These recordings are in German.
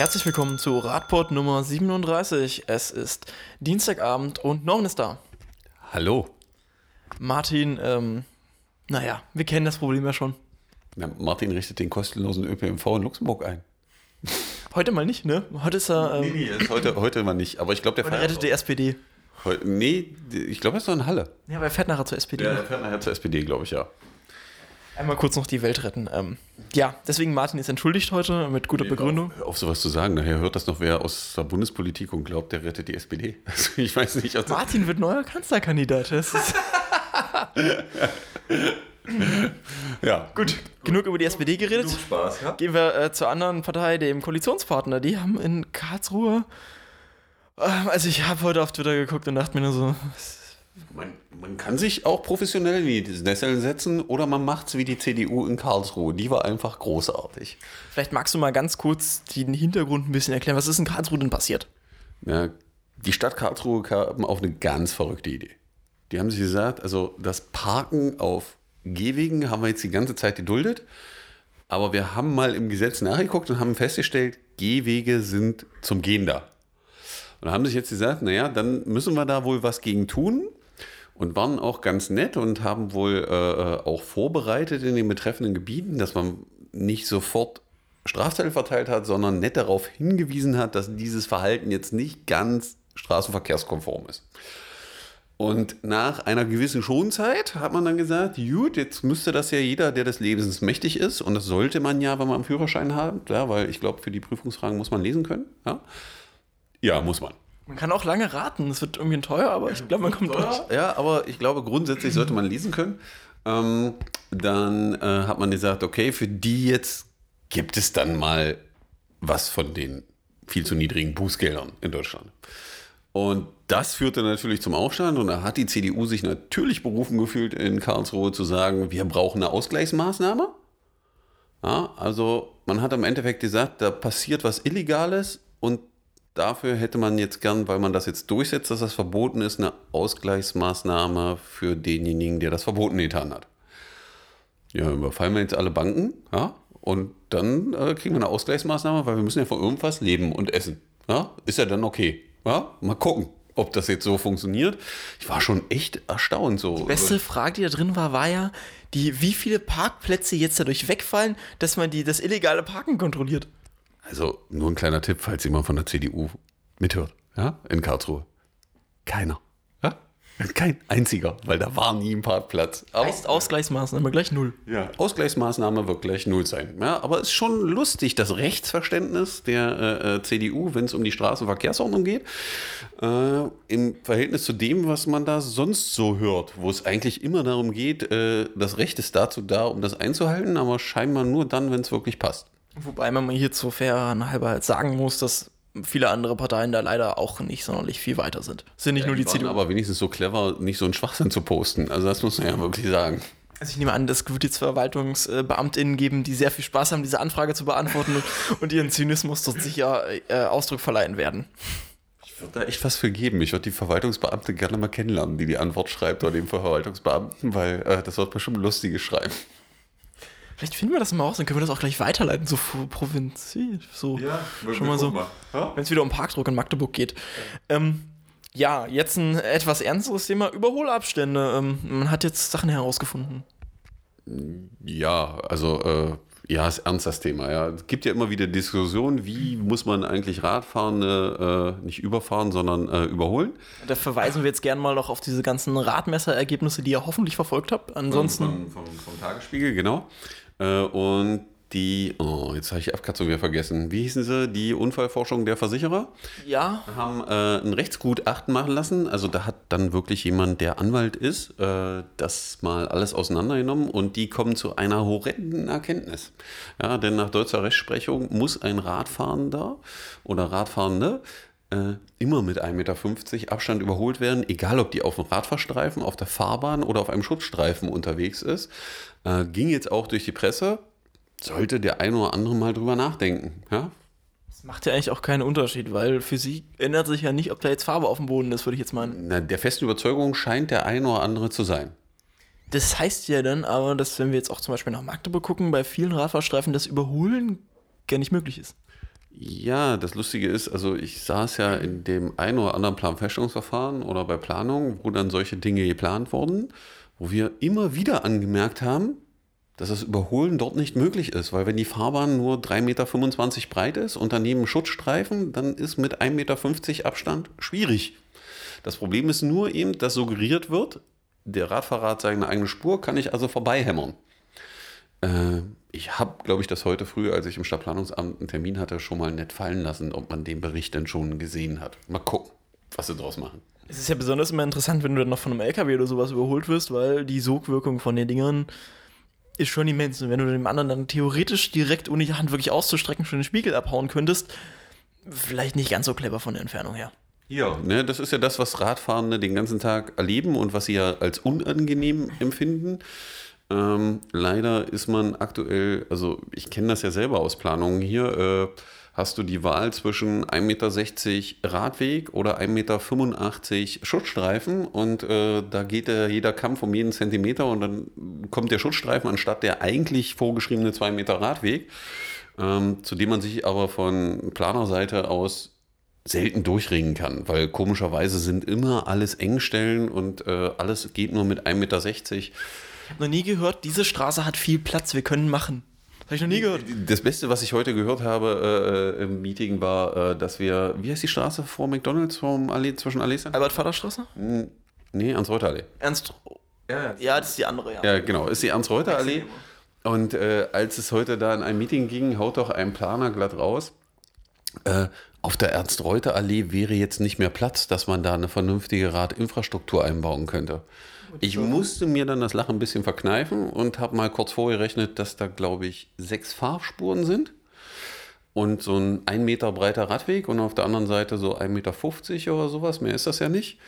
Herzlich willkommen zu Radport Nummer 37. Es ist Dienstagabend und Norman ist da. Hallo. Martin, ähm, naja, wir kennen das Problem ja schon. Na, Martin richtet den kostenlosen ÖPNV in Luxemburg ein. Heute mal nicht, ne? Heute ist er. Ähm, nee, nee, ist heute, heute mal nicht. Aber ich glaube, der heute rettet die SPD. Heute, nee, ich glaube, er ist noch in Halle. Ja, aber er fährt nachher zur SPD. Ja, er fährt nachher zur SPD, glaube ich, ja. Einmal kurz noch die Welt retten. Ähm, ja, deswegen Martin ist entschuldigt heute mit guter nee, Begründung. Auf, auf sowas zu sagen, nachher hört das noch wer aus der Bundespolitik und glaubt, der rettet die SPD. Also ich weiß nicht. Also Martin wird neuer Kanzlerkandidat. Das ist ja. Gut, genug über die SPD geredet. Genug Spaß, ja? Gehen wir äh, zur anderen Partei, dem Koalitionspartner. Die haben in Karlsruhe. Äh, also, ich habe heute auf Twitter geguckt und dachte mir nur so. Man, man kann sich auch professionell in die Nesseln setzen oder man macht es wie die CDU in Karlsruhe. Die war einfach großartig. Vielleicht magst du mal ganz kurz den Hintergrund ein bisschen erklären. Was ist in Karlsruhe denn passiert? Ja, die Stadt Karlsruhe kam auf eine ganz verrückte Idee. Die haben sich gesagt, also das Parken auf Gehwegen haben wir jetzt die ganze Zeit geduldet. Aber wir haben mal im Gesetz nachgeguckt und haben festgestellt, Gehwege sind zum Gehen da. Und haben sich jetzt gesagt, naja, dann müssen wir da wohl was gegen tun. Und waren auch ganz nett und haben wohl äh, äh auch vorbereitet in den betreffenden Gebieten, dass man nicht sofort Strafzettel verteilt hat, sondern nett darauf hingewiesen hat, dass dieses Verhalten jetzt nicht ganz straßenverkehrskonform ist. Und nach einer gewissen Schonzeit hat man dann gesagt, gut, jetzt müsste das ja jeder, der des Lebens mächtig ist, und das sollte man ja, wenn man einen Führerschein hat, ja, weil ich glaube, für die Prüfungsfragen muss man lesen können. Ja, ja muss man. Man kann auch lange raten, es wird irgendwie teuer, aber ich glaube, man kommt durch. Ja, aber ich glaube, grundsätzlich sollte man lesen können. Ähm, dann äh, hat man gesagt, okay, für die jetzt gibt es dann mal was von den viel zu niedrigen Bußgeldern in Deutschland. Und das führte natürlich zum Aufstand und da hat die CDU sich natürlich berufen gefühlt, in Karlsruhe zu sagen, wir brauchen eine Ausgleichsmaßnahme. Ja, also man hat im Endeffekt gesagt, da passiert was Illegales und dafür hätte man jetzt gern, weil man das jetzt durchsetzt, dass das verboten ist, eine Ausgleichsmaßnahme für denjenigen, der das verboten getan hat. Ja, überfallen wir jetzt alle Banken, ja, und dann äh, kriegen wir eine Ausgleichsmaßnahme, weil wir müssen ja von irgendwas leben und essen. Ja, ist ja dann okay. Ja, mal gucken, ob das jetzt so funktioniert. Ich war schon echt erstaunt. So. Die beste Frage, die da drin war, war ja, die, wie viele Parkplätze jetzt dadurch wegfallen, dass man die, das illegale Parken kontrolliert. Also nur ein kleiner Tipp, falls jemand von der CDU mithört, ja, in Karlsruhe. Keiner. Kein einziger, weil da war nie ein Parkplatz. Aber, heißt Ausgleichsmaßnahme gleich null. Ja, Ausgleichsmaßnahme wird gleich null sein. Ja, aber es ist schon lustig, das Rechtsverständnis der äh, äh CDU, wenn es um die Straßenverkehrsordnung geht, äh, im Verhältnis zu dem, was man da sonst so hört, wo es eigentlich immer darum geht, äh, das Recht ist dazu da, um das einzuhalten, aber scheinbar nur dann, wenn es wirklich passt. Wobei man hier zur fairen halber sagen muss, dass viele andere Parteien da leider auch nicht sonderlich viel weiter sind. Sind nicht ja, nur die, die CDU. Aber wenigstens so clever, nicht so einen Schwachsinn zu posten. Also das muss man ja wirklich sagen. Also ich nehme an, es wird jetzt VerwaltungsbeamtInnen geben, die sehr viel Spaß haben, diese Anfrage zu beantworten und ihren Zynismus dort sicher äh, Ausdruck verleihen werden. Ich würde da echt was für geben. Ich würde die Verwaltungsbeamte gerne mal kennenlernen, die die Antwort schreibt oder den Verwaltungsbeamten, weil äh, das wird bestimmt lustiges Schreiben. Vielleicht finden wir das mal raus, dann können wir das auch gleich weiterleiten, so Provinz. So, ja, schon mal so. Ja? Wenn es wieder um Parkdruck in Magdeburg geht. Ähm, ja, jetzt ein etwas ernsteres Thema: Überholabstände. Ähm, man hat jetzt Sachen herausgefunden. Ja, also äh, ja, ist ernst das Thema. Ja. Es gibt ja immer wieder Diskussionen, wie muss man eigentlich Radfahrende äh, nicht überfahren, sondern äh, überholen. Da verweisen wir jetzt gerne mal noch auf diese ganzen Radmesserergebnisse, die ihr hoffentlich verfolgt habt. Ansonsten. Vom, vom, vom Tagesspiegel, genau. Äh, und die, oh, jetzt habe ich die Abkürzung wieder vergessen. Wie hießen sie? Die Unfallforschung der Versicherer? Ja. Haben äh, ein Rechtsgutachten machen lassen. Also da hat dann wirklich jemand, der Anwalt ist, äh, das mal alles auseinandergenommen und die kommen zu einer horrenden Erkenntnis. Ja, denn nach deutscher Rechtsprechung muss ein Radfahrender oder Radfahrende äh, immer mit 1,50 Meter Abstand überholt werden, egal ob die auf dem Radfahrstreifen, auf der Fahrbahn oder auf einem Schutzstreifen unterwegs ist. Äh, ging jetzt auch durch die Presse, sollte der eine oder andere mal drüber nachdenken. Ja? Das macht ja eigentlich auch keinen Unterschied, weil für sie ändert sich ja nicht, ob da jetzt Farbe auf dem Boden ist, würde ich jetzt meinen. Na, der festen Überzeugung scheint der eine oder andere zu sein. Das heißt ja dann aber, dass wenn wir jetzt auch zum Beispiel nach Magdeburg gucken, bei vielen Radfahrstreifen das Überholen gar nicht möglich ist. Ja, das Lustige ist, also ich saß ja in dem einen oder anderen Planfeststellungsverfahren oder bei Planung, wo dann solche Dinge geplant wurden, wo wir immer wieder angemerkt haben, dass das Überholen dort nicht möglich ist, weil wenn die Fahrbahn nur 3,25 Meter breit ist und daneben Schutzstreifen, dann ist mit 1,50 Meter Abstand schwierig. Das Problem ist nur eben, dass suggeriert wird, der Radfahrer hat seine eigene Spur, kann ich also vorbeihämmern. Äh, ich habe, glaube ich, das heute früh, als ich im Stadtplanungsamt einen Termin hatte, schon mal nett fallen lassen, ob man den Bericht denn schon gesehen hat. Mal gucken, was sie draus machen. Es ist ja besonders immer interessant, wenn du dann noch von einem LKW oder sowas überholt wirst, weil die Sogwirkung von den Dingern ist schon immens. Und wenn du dem anderen dann theoretisch direkt ohne die Hand wirklich auszustrecken schon den Spiegel abhauen könntest, vielleicht nicht ganz so clever von der Entfernung her. Ja, ne, das ist ja das, was Radfahrende den ganzen Tag erleben und was sie ja als unangenehm empfinden. Ähm, leider ist man aktuell, also ich kenne das ja selber aus Planungen hier, äh, hast du die Wahl zwischen 1,60 Meter Radweg oder 1,85 Meter Schutzstreifen und äh, da geht äh, jeder Kampf um jeden Zentimeter und dann kommt der Schutzstreifen anstatt der eigentlich vorgeschriebene 2 Meter Radweg, ähm, zu dem man sich aber von Planerseite aus selten durchringen kann, weil komischerweise sind immer alles Engstellen und äh, alles geht nur mit 1,60 Meter. Ich habe noch nie gehört, diese Straße hat viel Platz, wir können machen. Habe ich noch nie gehört. Das Beste, was ich heute gehört habe äh, im Meeting, war, äh, dass wir, wie heißt die Straße vor McDonalds vom Allee, zwischen Allees? Albert-Vater-Straße? Nee, Ernst-Reuter-Allee. Ernst, ja, ja, das ist die andere, ja. Ja, genau, ist die Ernst-Reuter-Allee. Und äh, als es heute da in ein Meeting ging, haut doch ein Planer glatt raus. Äh, auf der Ernst-Reuter-Allee wäre jetzt nicht mehr Platz, dass man da eine vernünftige Radinfrastruktur einbauen könnte. Ich musste mir dann das Lachen ein bisschen verkneifen und habe mal kurz vorgerechnet, dass da, glaube ich, sechs Fahrspuren sind und so ein ein Meter breiter Radweg und auf der anderen Seite so 1,50 Meter oder sowas. Mehr ist das ja nicht.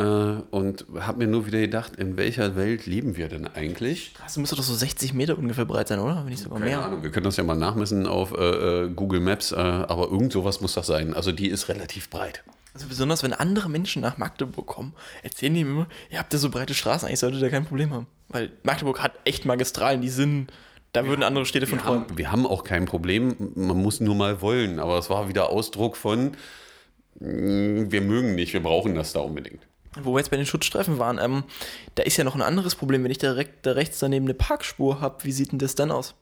Äh, und habe mir nur wieder gedacht, in welcher Welt leben wir denn eigentlich? Das müsste doch so 60 Meter ungefähr breit sein, oder? Wenn nicht sogar Keine mehr. Ahnung, wir können das ja mal nachmessen auf äh, äh Google Maps, äh, aber irgend sowas muss das sein. Also die ist relativ breit. Also besonders, wenn andere Menschen nach Magdeburg kommen, erzählen die mir immer, ihr habt ja so breite Straßen, eigentlich solltet ihr kein Problem haben. Weil Magdeburg hat echt Magistralen, die sind, da würden andere Städte von träumen. Wir haben auch kein Problem, man muss nur mal wollen. Aber es war wieder Ausdruck von, mm, wir mögen nicht, wir brauchen das da unbedingt. Wo wir jetzt bei den Schutzstreifen waren, ähm, da ist ja noch ein anderes Problem. Wenn ich direkt da rechts daneben eine Parkspur habe, wie sieht denn das dann aus?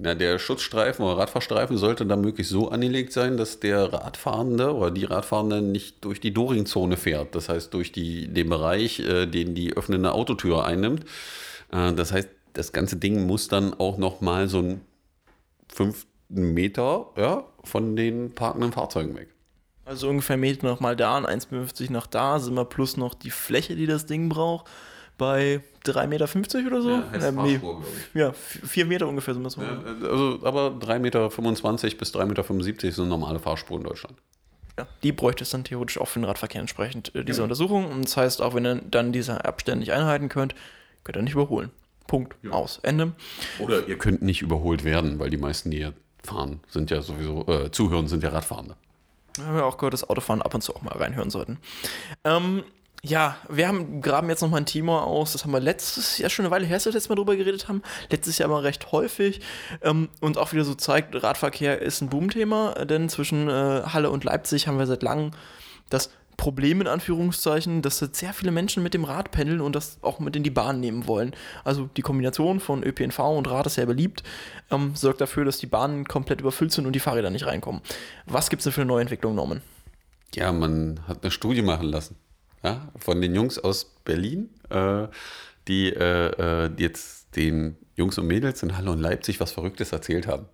Na, der Schutzstreifen oder Radfahrstreifen sollte dann möglichst so angelegt sein, dass der Radfahrende oder die Radfahrende nicht durch die Doring-Zone fährt. Das heißt, durch die, den Bereich, äh, den die öffnende Autotür einnimmt. Äh, das heißt, das ganze Ding muss dann auch noch mal so ein 5 Meter ja, von den parkenden Fahrzeugen weg. Also ungefähr Meter noch mal da und 1,50 nach da sind wir plus noch die Fläche, die das Ding braucht bei 3,50 Meter oder so. Ja, äh, nee, ja 4 Meter ungefähr sind das. Ja, also, aber 3,25 Meter bis 3,75 Meter sind normale Fahrspuren in Deutschland. Ja, die bräuchte es dann theoretisch auch für den Radverkehr entsprechend, äh, diese ja. Untersuchung. Und das heißt, auch wenn ihr dann diese Abstände nicht einhalten könnt, könnt ihr nicht überholen. Punkt. Ja. Aus. Ende. Oder ihr könnt nicht überholt werden, weil die meisten, die hier fahren, sind ja sowieso, äh, zuhören, sind ja Radfahrende. Wir haben ja auch gehört, dass Autofahren ab und zu auch mal reinhören sollten. Ähm, ja, wir haben, graben jetzt nochmal ein Thema aus, das haben wir letztes Jahr schon eine Weile her, dass wir letztes Mal drüber geredet haben. Letztes Jahr mal recht häufig. Ähm, und auch wieder so zeigt, Radverkehr ist ein Boomthema, denn zwischen äh, Halle und Leipzig haben wir seit langem das Problem in Anführungszeichen, dass sehr viele Menschen mit dem Rad pendeln und das auch mit in die Bahn nehmen wollen. Also die Kombination von ÖPNV und Rad ist sehr beliebt, ähm, sorgt dafür, dass die Bahnen komplett überfüllt sind und die Fahrräder nicht reinkommen. Was gibt es denn für eine Neuentwicklung, Norman? Ja, man hat eine Studie machen lassen ja, von den Jungs aus Berlin, äh, die, äh, äh, jetzt den Jungs und Mädels in Halle und Leipzig was Verrücktes erzählt haben.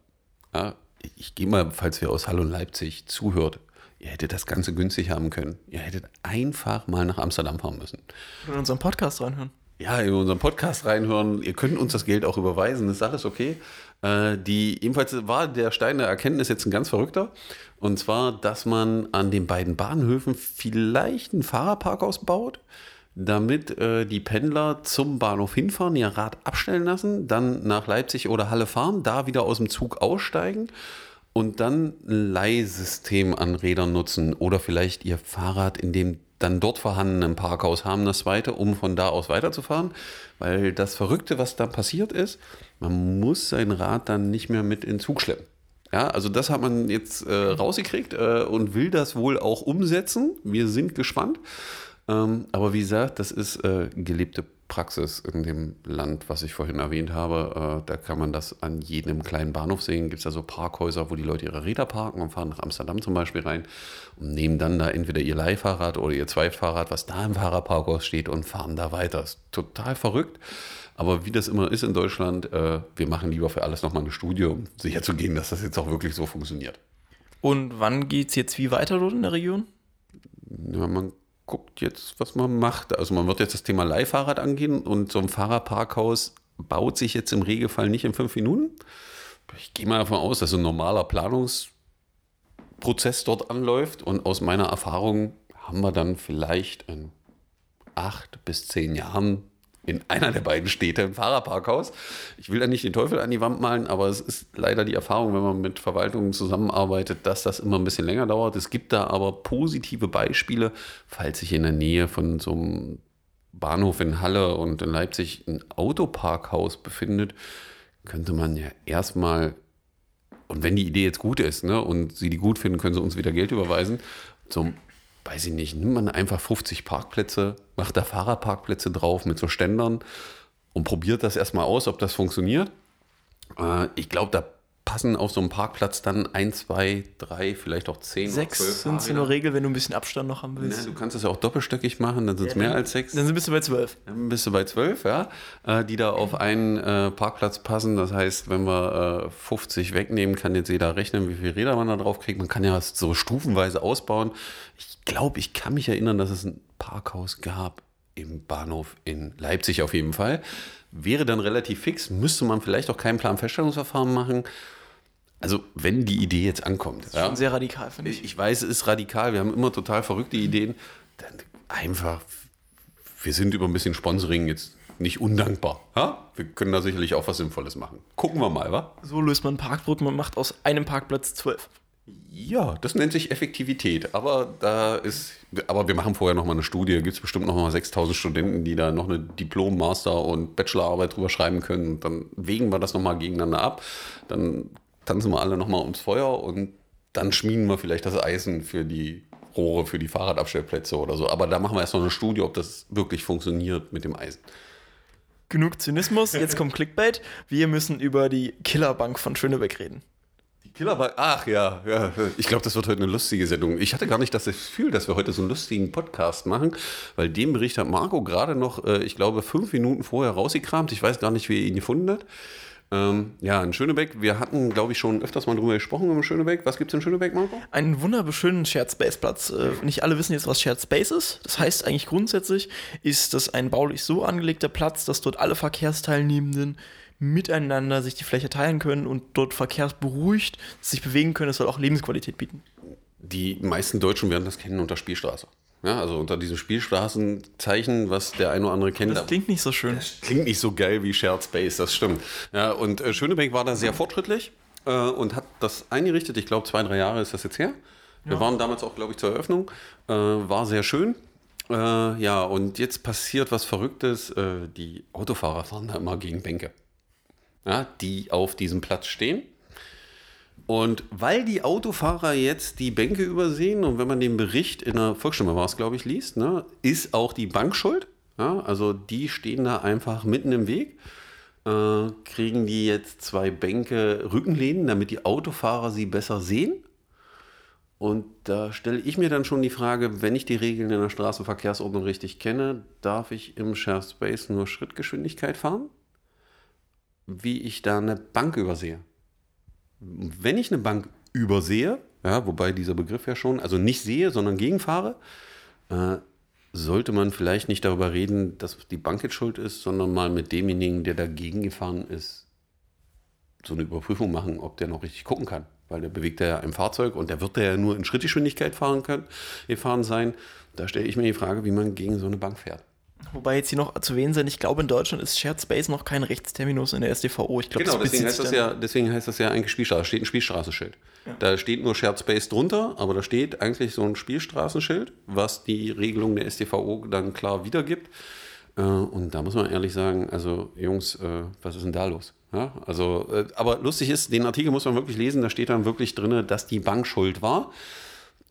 Ja, ich gehe mal, falls wir aus Halle und Leipzig zuhört, ihr hättet das Ganze günstig haben können. Ihr hättet einfach mal nach Amsterdam fahren müssen. In unseren Podcast reinhören. Ja, in unseren Podcast reinhören. Ihr könnt uns das Geld auch überweisen, ist alles okay. Äh, die, ebenfalls war der Stein der Erkenntnis jetzt ein ganz verrückter. Und zwar, dass man an den beiden Bahnhöfen vielleicht einen Fahrerparkhaus baut, damit äh, die Pendler zum Bahnhof hinfahren, ihr Rad abstellen lassen, dann nach Leipzig oder Halle fahren, da wieder aus dem Zug aussteigen und dann ein Leihsystem an Rädern nutzen oder vielleicht ihr Fahrrad in dem dann dort vorhandenen Parkhaus haben, das zweite, um von da aus weiterzufahren. Weil das Verrückte, was da passiert ist, man muss sein Rad dann nicht mehr mit in Zug schleppen. Ja, also das hat man jetzt äh, rausgekriegt äh, und will das wohl auch umsetzen. Wir sind gespannt. Ähm, aber wie gesagt, das ist äh, gelebte Praxis in dem Land, was ich vorhin erwähnt habe. Äh, da kann man das an jedem kleinen Bahnhof sehen. Gibt es da so Parkhäuser, wo die Leute ihre Räder parken und fahren nach Amsterdam zum Beispiel rein und nehmen dann da entweder ihr Leihfahrrad oder ihr Zweitfahrrad, was da im Fahrerparkhaus steht und fahren da weiter. Ist total verrückt. Aber wie das immer ist in Deutschland, äh, wir machen lieber für alles nochmal eine Studie, um sicherzugehen, dass das jetzt auch wirklich so funktioniert. Und wann geht es jetzt wie weiter dort in der Region? Ja, man guckt jetzt, was man macht. Also man wird jetzt das Thema Leihfahrrad angehen und so ein Fahrerparkhaus baut sich jetzt im Regelfall nicht in fünf Minuten. Ich gehe mal davon aus, dass ein normaler Planungsprozess dort anläuft und aus meiner Erfahrung haben wir dann vielleicht in acht bis zehn Jahren in einer der beiden Städte ein Fahrerparkhaus. Ich will da nicht den Teufel an die Wand malen, aber es ist leider die Erfahrung, wenn man mit Verwaltungen zusammenarbeitet, dass das immer ein bisschen länger dauert. Es gibt da aber positive Beispiele, falls sich in der Nähe von so einem Bahnhof in Halle und in Leipzig ein Autoparkhaus befindet, könnte man ja erstmal, und wenn die Idee jetzt gut ist ne, und sie die gut finden, können sie uns wieder Geld überweisen, zum weiß ich nicht, nimmt man einfach 50 Parkplätze, macht da Fahrerparkplätze drauf mit so Ständern und probiert das erstmal aus, ob das funktioniert. Äh, ich glaube, da passen auf so einem Parkplatz dann ein, zwei, drei, vielleicht auch zehn. Sechs sind es in der Regel, wenn du ein bisschen Abstand noch haben willst. Ja, du kannst das ja auch doppelstöckig machen, dann sind es ja, mehr als sechs. Dann bist du bei zwölf. Dann bist du bei zwölf, ja. Äh, die da auf einen äh, Parkplatz passen. Das heißt, wenn wir 50 wegnehmen, kann jetzt jeder rechnen, wie viele Räder man da drauf kriegt. Man kann ja so stufenweise ausbauen. Ich glaube, ich kann mich erinnern, dass es ein Parkhaus gab im Bahnhof in Leipzig auf jeden Fall. Wäre dann relativ fix, müsste man vielleicht auch kein Planfeststellungsverfahren machen. Also, wenn die Idee jetzt ankommt. Das ist ja, schon sehr radikal, finde ich. Ich weiß, es ist radikal. Wir haben immer total verrückte Ideen. Dann einfach, wir sind über ein bisschen Sponsoring jetzt nicht undankbar. Ja? Wir können da sicherlich auch was Sinnvolles machen. Gucken wir mal, wa? So löst man Parkbrücken und macht aus einem Parkplatz zwölf. Ja, das nennt sich Effektivität. Aber da ist, aber wir machen vorher noch mal eine Studie. Gibt es bestimmt noch mal 6000 Studenten, die da noch eine Diplom-, Master- und Bachelorarbeit drüber schreiben können. dann wägen wir das noch mal gegeneinander ab. Dann tanzen wir alle noch mal ums Feuer und dann schmieden wir vielleicht das Eisen für die Rohre, für die Fahrradabstellplätze oder so. Aber da machen wir erst noch eine Studie, ob das wirklich funktioniert mit dem Eisen. Genug Zynismus, jetzt kommt Clickbait. Wir müssen über die Killerbank von Schönebeck reden. Killerbank, ach ja, ja. Ich glaube, das wird heute eine lustige Sendung. Ich hatte gar nicht das Gefühl, dass wir heute so einen lustigen Podcast machen, weil den Bericht hat Marco gerade noch, äh, ich glaube, fünf Minuten vorher rausgekramt. Ich weiß gar nicht, wie er ihn gefunden hat. Ähm, ja, in Schönebeck, wir hatten, glaube ich, schon öfters mal drüber gesprochen in Schönebeck. Was gibt es in Schönebeck, Marco? Einen wunderschönen Shared Space Platz. Äh, nicht alle wissen jetzt, was Shared Space ist. Das heißt eigentlich grundsätzlich ist das ein baulich so angelegter Platz, dass dort alle Verkehrsteilnehmenden miteinander sich die Fläche teilen können und dort verkehrsberuhigt sich bewegen können. Es soll auch Lebensqualität bieten. Die meisten Deutschen werden das kennen unter Spielstraße. Ja, also unter diesem Spielstraßenzeichen, was der ein oder andere kennt. Das klingt nicht so schön. Das klingt nicht so geil wie Shared Space, das stimmt. Ja, und äh, Schönebeck war da sehr fortschrittlich äh, und hat das eingerichtet. Ich glaube, zwei, drei Jahre ist das jetzt her. Wir ja. waren damals auch, glaube ich, zur Eröffnung. Äh, war sehr schön. Äh, ja, und jetzt passiert was Verrücktes. Äh, die Autofahrer fahren da immer gegen Bänke ja, die auf diesem Platz stehen. Und weil die Autofahrer jetzt die Bänke übersehen und wenn man den Bericht in der Volksstimme war es, glaube ich, liest, ne, ist auch die Bank schuld. Ja, also die stehen da einfach mitten im Weg. Äh, kriegen die jetzt zwei Bänke Rückenlehnen, damit die Autofahrer sie besser sehen? Und da stelle ich mir dann schon die Frage, wenn ich die Regeln in der Straßenverkehrsordnung richtig kenne, darf ich im Share Space nur Schrittgeschwindigkeit fahren? wie ich da eine Bank übersehe. Wenn ich eine Bank übersehe, ja, wobei dieser Begriff ja schon, also nicht sehe, sondern gegenfahre, äh, sollte man vielleicht nicht darüber reden, dass die Bank jetzt schuld ist, sondern mal mit demjenigen, der dagegen gefahren ist, so eine Überprüfung machen, ob der noch richtig gucken kann. Weil der bewegt ja im Fahrzeug und der wird ja nur in Schrittgeschwindigkeit fahren können, gefahren sein. Da stelle ich mir die Frage, wie man gegen so eine Bank fährt. Wobei jetzt hier noch zu erwähnen sein, ich glaube, in Deutschland ist Shared Space noch kein Rechtsterminus in der SDVO. Ich glaub, genau, deswegen heißt, das ja, deswegen heißt das ja eigentlich Spielstraße. Da steht ein Spielstraßenschild. Ja. Da steht nur Shared Space drunter, aber da steht eigentlich so ein Spielstraßenschild, was die Regelung der SDVO dann klar wiedergibt. Äh, und da muss man ehrlich sagen, also Jungs, äh, was ist denn da los? Ja, also, äh, aber lustig ist, den Artikel muss man wirklich lesen, da steht dann wirklich drin, dass die Bank schuld war.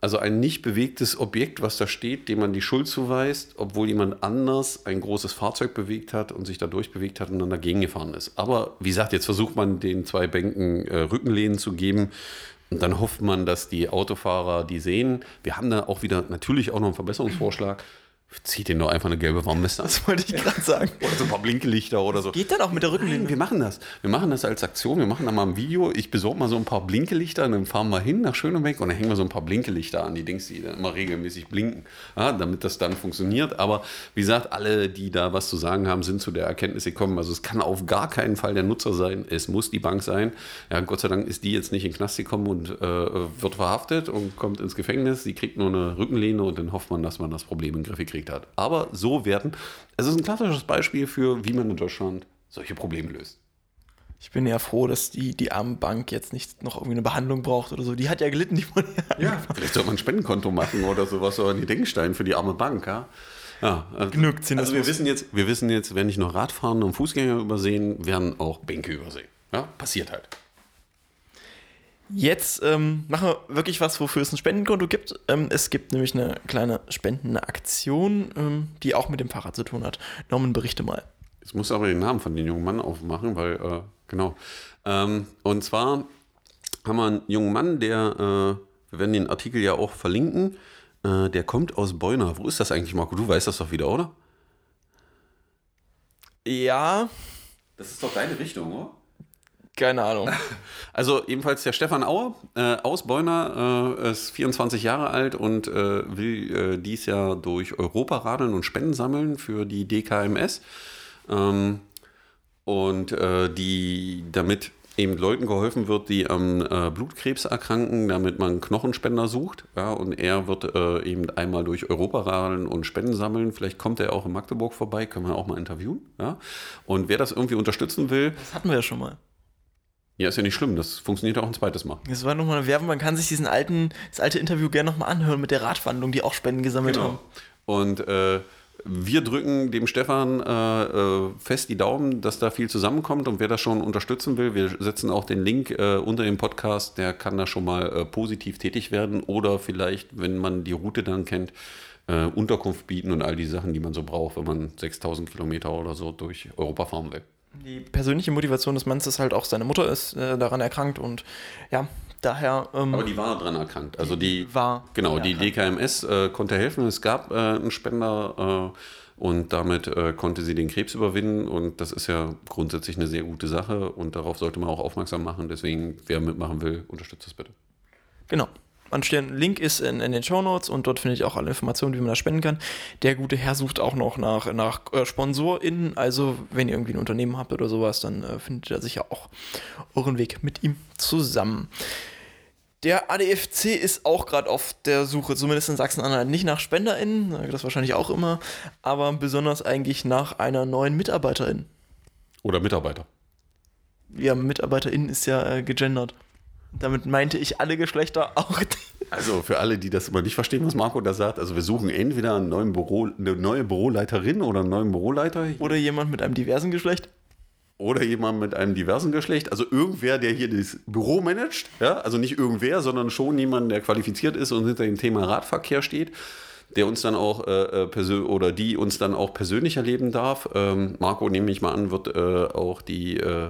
Also ein nicht bewegtes Objekt, was da steht, dem man die Schuld zuweist, obwohl jemand anders ein großes Fahrzeug bewegt hat und sich da durchbewegt hat und dann dagegen gefahren ist. Aber wie gesagt, jetzt versucht man den zwei Bänken äh, Rückenlehnen zu geben. Und dann hofft man, dass die Autofahrer die sehen. Wir haben da auch wieder natürlich auch noch einen Verbesserungsvorschlag. Zieht den nur einfach eine gelbe Warnweste an. Das wollte ich gerade sagen. oder so ein paar Blinkelichter oder so. Geht dann auch mit der Rückenlinie? Nein, wir machen das. Wir machen das als Aktion. Wir machen da mal ein Video. Ich besorge mal so ein paar Blinkelichter und dann fahren wir hin nach Schönebeck und dann hängen wir so ein paar Blinkelichter an, die Dings, die dann immer regelmäßig blinken, ja, damit das dann funktioniert. Aber wie gesagt, alle, die da was zu sagen haben, sind zu der Erkenntnis gekommen. Also es kann auf gar keinen Fall der Nutzer sein. Es muss die Bank sein. Ja, Gott sei Dank ist die jetzt nicht in den Knast gekommen und äh, wird verhaftet und kommt ins Gefängnis. Sie kriegt nur eine Rückenlehne und dann hofft man, dass man das Problem in den Griff gekriegt hat. Aber so werden. Es ist ein klassisches Beispiel für, wie man in Deutschland solche Probleme löst. Ich bin ja froh, dass die, die arme Bank jetzt nicht noch irgendwie eine Behandlung braucht oder so. Die hat ja gelitten, die wurde ja. vielleicht soll man ein Spendenkonto machen oder sowas oder die Denkstein für die arme Bank, ja. Ja, also, Genug Also wir wissen, jetzt, wir wissen jetzt, wenn nicht nur Radfahren und Fußgänger übersehen, werden auch Bänke übersehen. Ja, passiert halt. Jetzt ähm, machen wir wirklich was, wofür es ein Spendenkonto gibt. Ähm, es gibt nämlich eine kleine Spendenaktion, ähm, die auch mit dem Fahrrad zu tun hat. Norman, berichte mal. Jetzt muss aber den Namen von dem jungen Mann aufmachen, weil, äh, genau. Ähm, und zwar haben wir einen jungen Mann, der, äh, wir werden den Artikel ja auch verlinken, äh, der kommt aus Beuna. Wo ist das eigentlich, Marco? Du weißt das doch wieder, oder? Ja. Das ist doch deine Richtung, oder? Keine Ahnung. Also ebenfalls der Stefan Auer äh, aus Beuner äh, ist 24 Jahre alt und äh, will äh, dies Jahr durch Europa radeln und Spenden sammeln für die DKMS. Ähm, und äh, die damit eben Leuten geholfen wird, die am äh, Blutkrebs erkranken, damit man Knochenspender sucht. Ja, und er wird äh, eben einmal durch Europa radeln und Spenden sammeln. Vielleicht kommt er auch in Magdeburg vorbei, können wir auch mal interviewen. Ja? Und wer das irgendwie unterstützen will. Das hatten wir ja schon mal. Ja, ist ja nicht schlimm, das funktioniert auch ein zweites Mal. Das war nochmal eine Werbung, man kann sich diesen alten, das alte Interview gerne nochmal anhören mit der Radwandlung, die auch Spenden gesammelt genau. haben. Und äh, wir drücken dem Stefan äh, äh, fest die Daumen, dass da viel zusammenkommt und wer das schon unterstützen will, wir setzen auch den Link äh, unter dem Podcast, der kann da schon mal äh, positiv tätig werden oder vielleicht, wenn man die Route dann kennt, äh, Unterkunft bieten und all die Sachen, die man so braucht, wenn man 6000 Kilometer oder so durch Europa fahren will die persönliche Motivation des Mannes ist halt auch, seine Mutter ist äh, daran erkrankt und ja, daher. Ähm, Aber die war daran erkrankt. Also die, die war. Genau, die DKMS äh, konnte helfen. Es gab äh, einen Spender äh, und damit äh, konnte sie den Krebs überwinden und das ist ja grundsätzlich eine sehr gute Sache und darauf sollte man auch aufmerksam machen. Deswegen, wer mitmachen will, unterstützt das bitte. Genau. Anstehen. Link ist in, in den Show Notes und dort finde ich auch alle Informationen, wie man das spenden kann. Der gute Herr sucht auch noch nach, nach äh, SponsorInnen. Also, wenn ihr irgendwie ein Unternehmen habt oder sowas, dann äh, findet ihr sicher auch euren Weg mit ihm zusammen. Der ADFC ist auch gerade auf der Suche, zumindest in Sachsen-Anhalt, nicht nach SpenderInnen, das wahrscheinlich auch immer, aber besonders eigentlich nach einer neuen MitarbeiterIn. Oder Mitarbeiter. Ja, MitarbeiterInnen ist ja äh, gegendert. Damit meinte ich alle Geschlechter auch. Also für alle, die das immer nicht verstehen, was Marco da sagt, also wir suchen entweder einen neuen Büro, eine neue Büroleiterin oder einen neuen Büroleiter. Oder jemand mit einem diversen Geschlecht. Oder jemand mit einem diversen Geschlecht. Also irgendwer, der hier das Büro managt. Ja? Also nicht irgendwer, sondern schon jemand, der qualifiziert ist und hinter dem Thema Radverkehr steht der uns dann auch äh, äh oder die uns dann auch persönlich erleben darf. Ähm, Marco, nehme ich mal an, wird äh, auch die äh, äh,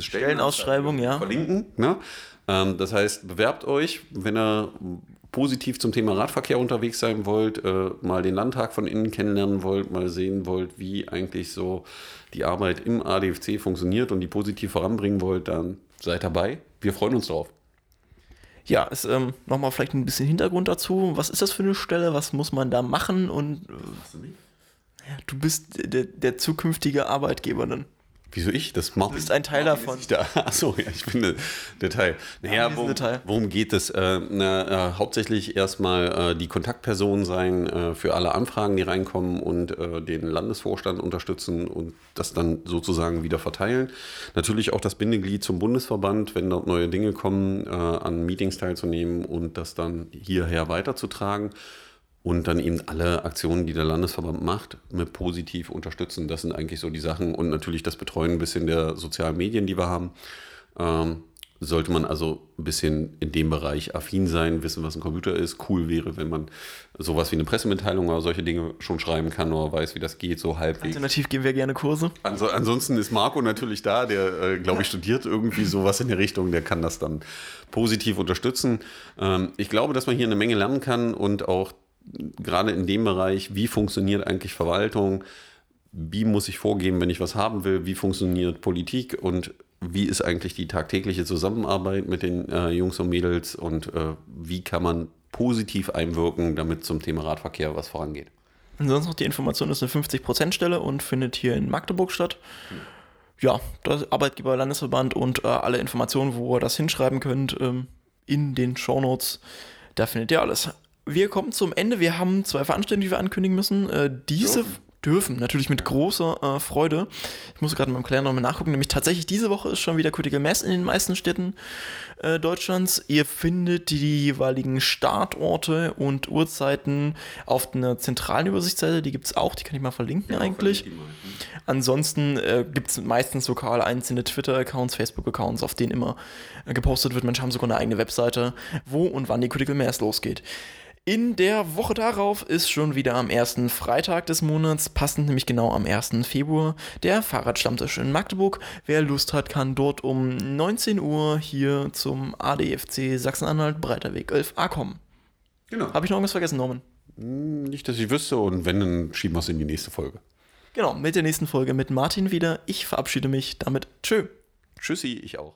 Stellenausschreibung, ja. verlinken. Ne? Ähm, das heißt, bewerbt euch, wenn ihr positiv zum Thema Radverkehr unterwegs sein wollt, äh, mal den Landtag von innen kennenlernen wollt, mal sehen wollt, wie eigentlich so die Arbeit im ADFC funktioniert und die positiv voranbringen wollt, dann seid dabei. Wir freuen uns drauf. Ja, ist ähm, nochmal vielleicht ein bisschen Hintergrund dazu. Was ist das für eine Stelle? Was muss man da machen? Und äh, du bist der, der zukünftige Arbeitgeber dann. Wieso ich? Das. Du bist ein Teil davon. Da, achso, ja, ich bin der Teil. Naja, worum, worum geht es? Äh, na, äh, hauptsächlich erstmal äh, die Kontaktperson sein äh, für alle Anfragen, die reinkommen und äh, den Landesvorstand unterstützen und das dann sozusagen wieder verteilen. Natürlich auch das Bindeglied zum Bundesverband, wenn dort neue Dinge kommen, äh, an Meetings teilzunehmen und das dann hierher weiterzutragen. Und dann eben alle Aktionen, die der Landesverband macht, mit positiv unterstützen. Das sind eigentlich so die Sachen und natürlich das Betreuen ein bisschen der sozialen Medien, die wir haben. Ähm, sollte man also ein bisschen in dem Bereich affin sein, wissen, was ein Computer ist. Cool wäre, wenn man sowas wie eine Pressemitteilung oder solche Dinge schon schreiben kann oder weiß, wie das geht, so halbwegs. Alternativ geben wir gerne Kurse. Also, ansonsten ist Marco natürlich da, der, äh, glaube ich, studiert irgendwie sowas in der Richtung, der kann das dann positiv unterstützen. Ähm, ich glaube, dass man hier eine Menge lernen kann und auch gerade in dem Bereich, wie funktioniert eigentlich Verwaltung, wie muss ich vorgehen, wenn ich was haben will, wie funktioniert Politik und wie ist eigentlich die tagtägliche Zusammenarbeit mit den äh, Jungs und Mädels und äh, wie kann man positiv einwirken, damit zum Thema Radverkehr was vorangeht. Und sonst noch die Information ist eine 50%-Stelle und findet hier in Magdeburg statt. Ja, das Arbeitgeber Landesverband und äh, alle Informationen, wo ihr das hinschreiben könnt, ähm, in den Shownotes. Da findet ihr alles. Wir kommen zum Ende. Wir haben zwei Veranstaltungen, die wir ankündigen müssen. Äh, diese, dürfen. Natürlich mit großer äh, Freude. Ich muss gerade in meinem Kalender nochmal nachgucken, nämlich tatsächlich diese Woche ist schon wieder Critical Mass in den meisten Städten äh, Deutschlands. Ihr findet die jeweiligen Startorte und Uhrzeiten auf einer zentralen Übersichtsseite. Die gibt es auch, die kann ich mal verlinken ja, eigentlich. Ansonsten äh, gibt es meistens lokal einzelne Twitter-Accounts, Facebook-Accounts, auf denen immer äh, gepostet wird. Manche haben sogar eine eigene Webseite, wo und wann die Critical Mass losgeht. In der Woche darauf ist schon wieder am ersten Freitag des Monats, passend nämlich genau am 1. Februar, der Fahrradstammtisch in Magdeburg. Wer Lust hat, kann dort um 19 Uhr hier zum ADFC Sachsen-Anhalt Breiterweg 11a kommen. Genau. Habe ich noch irgendwas vergessen, Norman? Hm, nicht, dass ich wüsste und wenn, dann schieben wir es in die nächste Folge. Genau, mit der nächsten Folge mit Martin wieder. Ich verabschiede mich damit. Tschö. Tschüssi, ich auch.